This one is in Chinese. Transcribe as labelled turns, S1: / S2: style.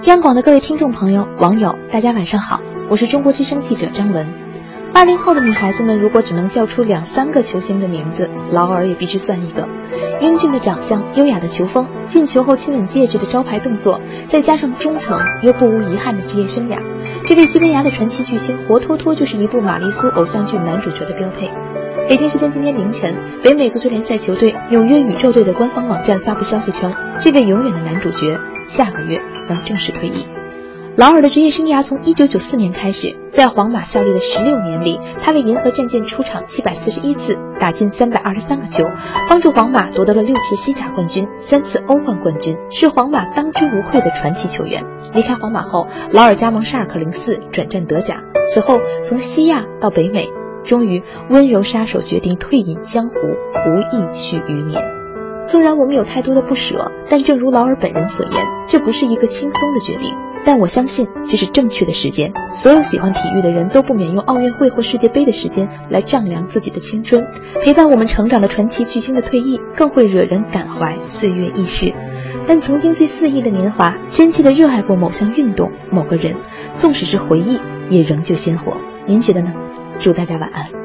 S1: 央广的各位听众朋友、网友，大家晚上好，我是中国之声记者张文。八零后的女孩子们，如果只能叫出两三个球星的名字，劳尔也必须算一个。英俊的长相、优雅的球风、进球后亲吻戒指的招牌动作，再加上忠诚又不无遗憾的职业生涯，这位西班牙的传奇巨星，活脱脱就是一部玛丽苏偶像剧男主角的标配。北京时间今天凌晨，北美足球联赛球队纽约宇宙队的官方网站发布消息称，这位永远的男主角下个月将正式退役。劳尔的职业生涯从1994年开始，在皇马效力的16年里，他为银河战舰出场741次，打进323个球，帮助皇马夺得了六次西甲冠军、三次欧冠冠军，是皇马当之无愧的传奇球员。离开皇马后，劳尔加盟沙尔克04，转战德甲，此后从西亚到北美，终于温柔杀手决定退隐江湖，无意续余年。纵然我们有太多的不舍，但正如劳尔本人所言，这不是一个轻松的决定。但我相信这是正确的时间。所有喜欢体育的人都不免用奥运会或世界杯的时间来丈量自己的青春。陪伴我们成长的传奇巨星的退役，更会惹人感怀岁月易逝。但曾经最肆意的年华，真切的热爱过某项运动、某个人，纵使是回忆，也仍旧鲜活。您觉得呢？祝大家晚安。